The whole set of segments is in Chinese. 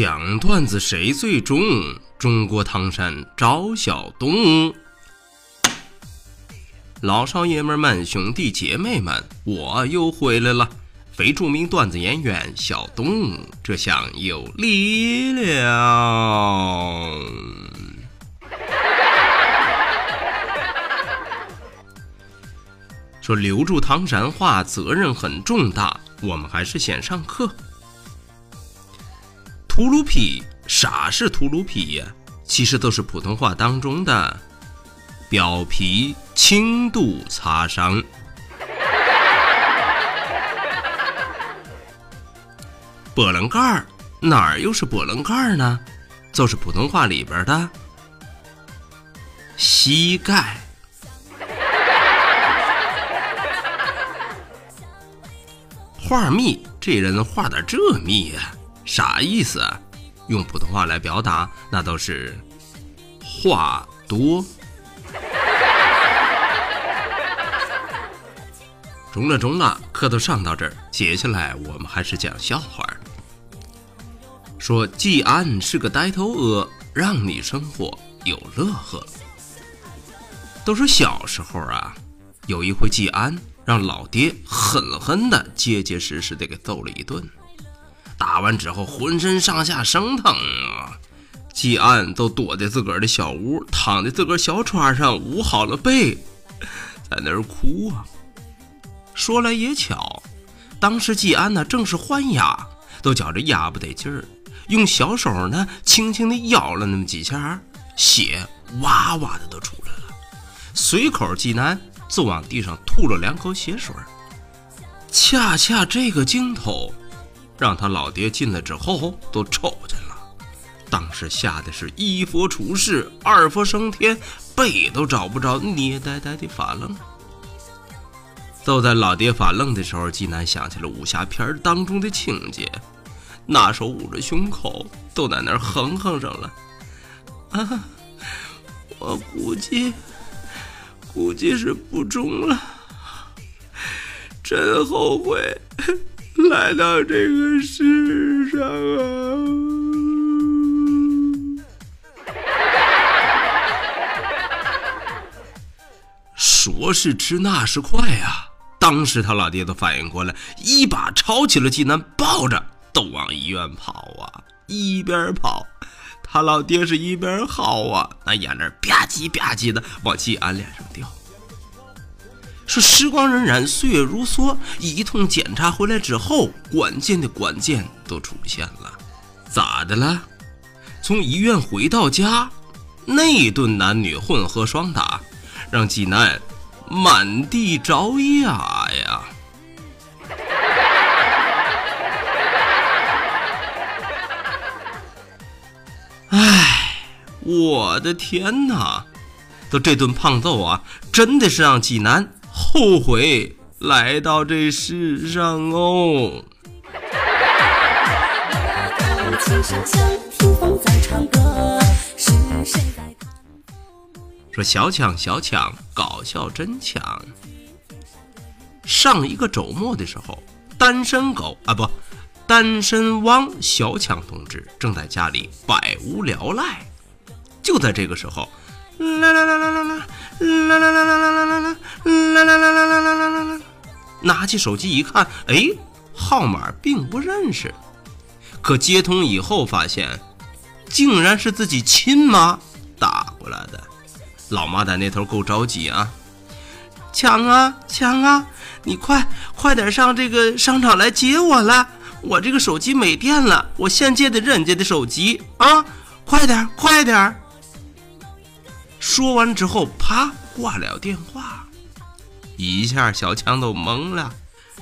讲段子谁最重？中国唐山赵小东。老少爷们们、兄弟姐妹们，我又回来了！非著名段子演员小东，这下有力量。说留住唐山话责任很重大，我们还是先上课。秃噜皮，啥是秃噜皮呀？其实都是普通话当中的表皮轻度擦伤。波棱盖儿哪儿又是波棱盖儿呢？就是普通话里边的膝盖。画密，这人画的这密呀？啥意思？用普通话来表达，那都是话多。中了中了，课都上到这儿，接下来我们还是讲笑话。说季安是个呆头鹅，让你生活有乐呵。都说小时候啊，有一回季安让老爹狠狠的、结结实实的给揍了一顿。打完之后，浑身上下生疼啊！季安都躲在自个儿的小屋，躺在自个儿小床上，捂好了背，在那儿哭啊。说来也巧，当时季安呢正是换牙，都觉着牙不得劲儿，用小手呢轻轻的咬了那么几下，血哇哇的都出来了。随口季安就往地上吐了两口血水。恰恰这个镜头。让他老爹进来之后都瞅见了，当时吓得是一佛出世，二佛升天，背都找不着，捏呆呆的发愣。就在老爹发愣的时候，济南想起了武侠片当中的情节，拿手捂着胸口，都在那儿哼哼上了。啊，我估计，估计是不中了，真后悔。来到这个世上啊！说是迟，那是快呀！当时他老爹都反应过来，一把抄起了济南，抱着都往医院跑啊！一边跑，他老爹是一边嚎啊，那眼泪吧唧吧唧的往济安脸上掉。说时光荏苒，岁月如梭，一通检查回来之后，关键的关键都出现了，咋的了？从医院回到家，那顿男女混合双打，让济南满地找牙呀！哎，我的天哪！都这顿胖揍啊，真的是让济南。后悔来到这世上哦。说小强小强搞笑真强。上一个周末的时候，单身狗啊不，单身汪小强同志正在家里百无聊赖。就在这个时候，啦啦啦啦啦啦。啦啦啦啦啦啦啦啦啦啦啦啦啦啦啦啦！拿起手机一看，哎，号码并不认识。可接通以后发现，竟然是自己亲妈打过来的。老妈在那头够着急啊！强啊强啊，你快快点上这个商场来接我了！我这个手机没电了，我先借的人家的手机啊！快点快点儿！说完之后，啪挂了电话，一下小强都懵了，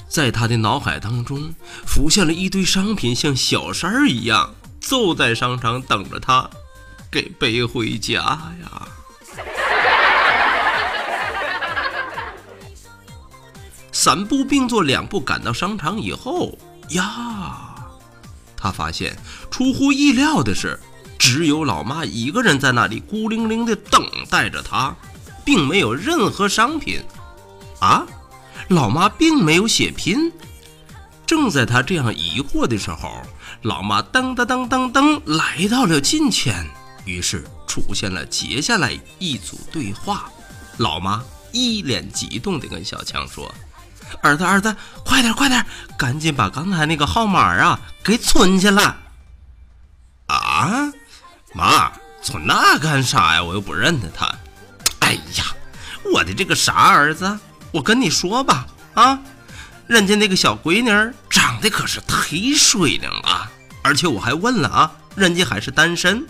在他的脑海当中浮现了一堆商品，像小三儿一样，就在商场等着他给背回家呀。三步并作两步赶到商场以后呀，他发现出乎意料的是。只有老妈一个人在那里孤零零的等待着他，并没有任何商品。啊，老妈并没有血拼。正在他这样疑惑的时候，老妈噔噔噔噔噔来到了近前，于是出现了接下来一组对话。老妈一脸激动地跟小强说：“儿子，儿子，快点，快点，赶紧把刚才那个号码啊给存下来。”啊，妈，存那干啥呀？我又不认得他。哎呀，我的这个傻儿子，我跟你说吧，啊。人家那个小闺女长得可是忒水灵了，而且我还问了啊，人家还是单身。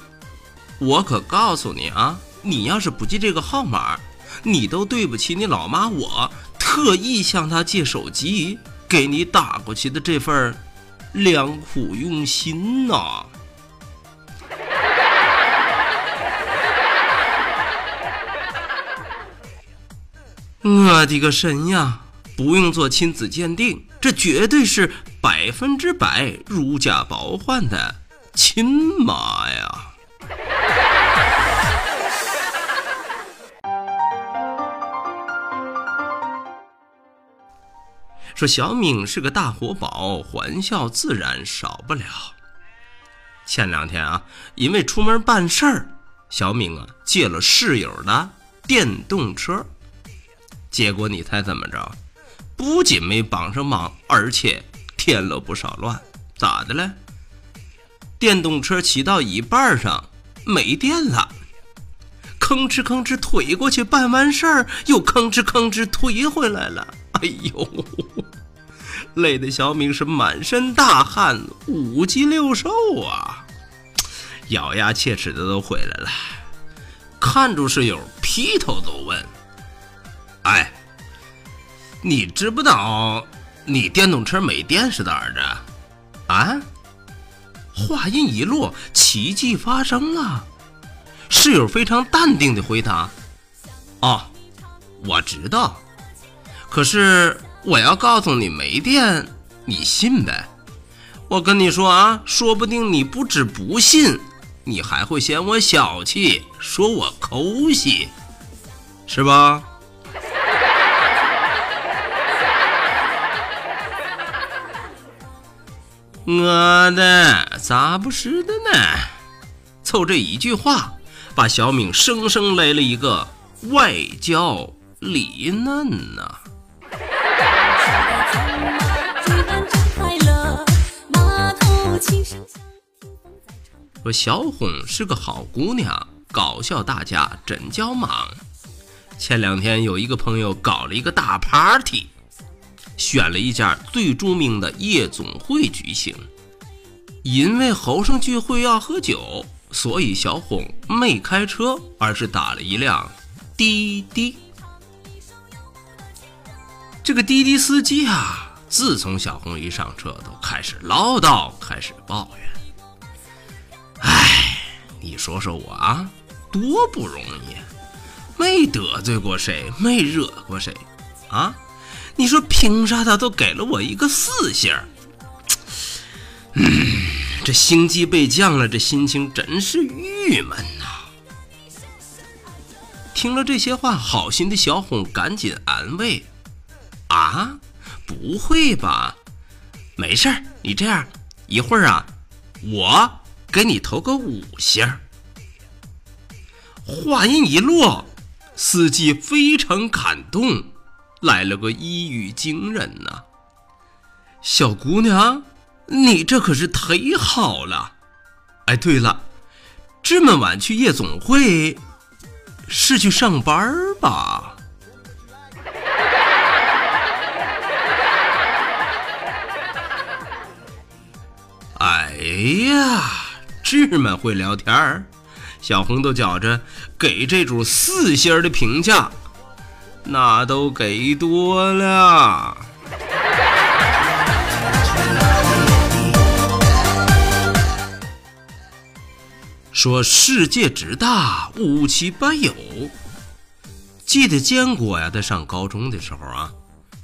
我可告诉你啊，你要是不记这个号码，你都对不起你老妈。我特意向她借手机给你打过去的这份良苦用心呐！我的个神呀！不用做亲子鉴定，这绝对是百分之百如假包换的亲妈呀！说小敏是个大活宝，欢笑自然少不了。前两天啊，因为出门办事儿，小敏啊借了室友的电动车，结果你猜怎么着？不仅没帮上忙，而且添了不少乱。咋的了？电动车骑到一半上没电了，吭哧吭哧推过去，办完事儿又吭哧吭哧推回来了。哎呦，累的小敏是满身大汗，五脊六兽啊，咬牙切齿的都回来了，看住室友，劈头都问：“哎。”你知不道你电动车没电是咋着？啊？话音一落，奇迹发生了。室友非常淡定的回答：“哦，我知道。可是我要告诉你没电，你信呗？我跟你说啊，说不定你不止不信，你还会嫌我小气，说我抠戏，是吧？”我的咋不是的呢？凑这一句话，把小敏生生来了一个外焦里嫩呐。说小红是个好姑娘，搞笑大家真叫忙。前两天有一个朋友搞了一个大 party。选了一家最著名的夜总会举行，因为后生聚会要喝酒，所以小红没开车，而是打了一辆滴滴。这个滴滴司机啊，自从小红一上车，都开始唠叨，开始抱怨。哎，你说说我啊，多不容易，没得罪过谁，没惹过谁，啊？你说凭啥他都给了我一个四星？嗯，这星级被降了，这心情真是郁闷呐。听了这些话，好心的小红赶紧安慰：“啊，不会吧？没事儿，你这样，一会儿啊，我给你投个五星。”话音一落，司机非常感动。来了个一语惊人呐，小姑娘，你这可是忒好了！哎，对了，这么晚去夜总会，是去上班吧？哎呀，这么会聊天儿，小红都觉着给这主四星的评价。那都给多了。说世界之大，无奇不有。记得坚果呀，在上高中的时候啊，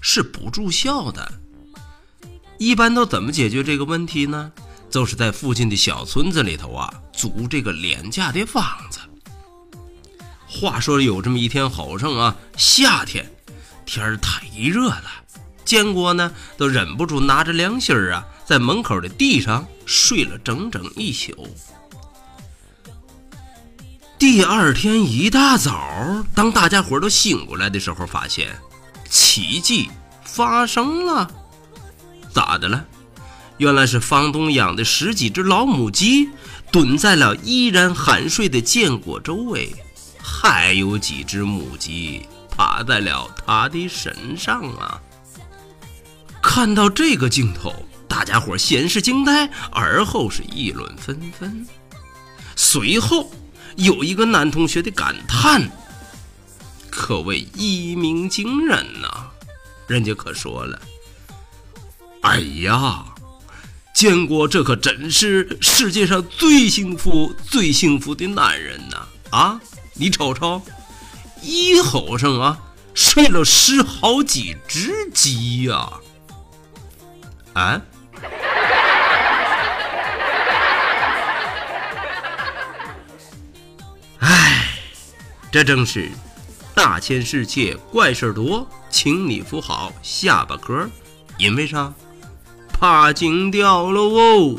是不住校的。一般都怎么解决这个问题呢？就是在附近的小村子里头啊，租这个廉价的房子。话说有这么一天好上啊，夏天天儿太热了，建国呢都忍不住拿着凉席儿啊，在门口的地上睡了整整一宿。第二天一大早，当大家伙都醒过来的时候，发现奇迹发生了，咋的了？原来是房东养的十几只老母鸡蹲在了依然酣睡的建国周围，还有几只母鸡趴在了他的身上啊！看到这个镜头，大家伙先是惊呆，而后是议论纷纷。随后有一个男同学的感叹，可谓一鸣惊人呐！人家可说了：“哎呀！”建国，这可真是世界上最幸福、最幸福的男人呐！啊，你瞅瞅，一吼上啊，睡了十好几只鸡呀！啊？哎，这正是大千世界怪事多，请你扶好下巴颏因为啥？怕惊掉了哦！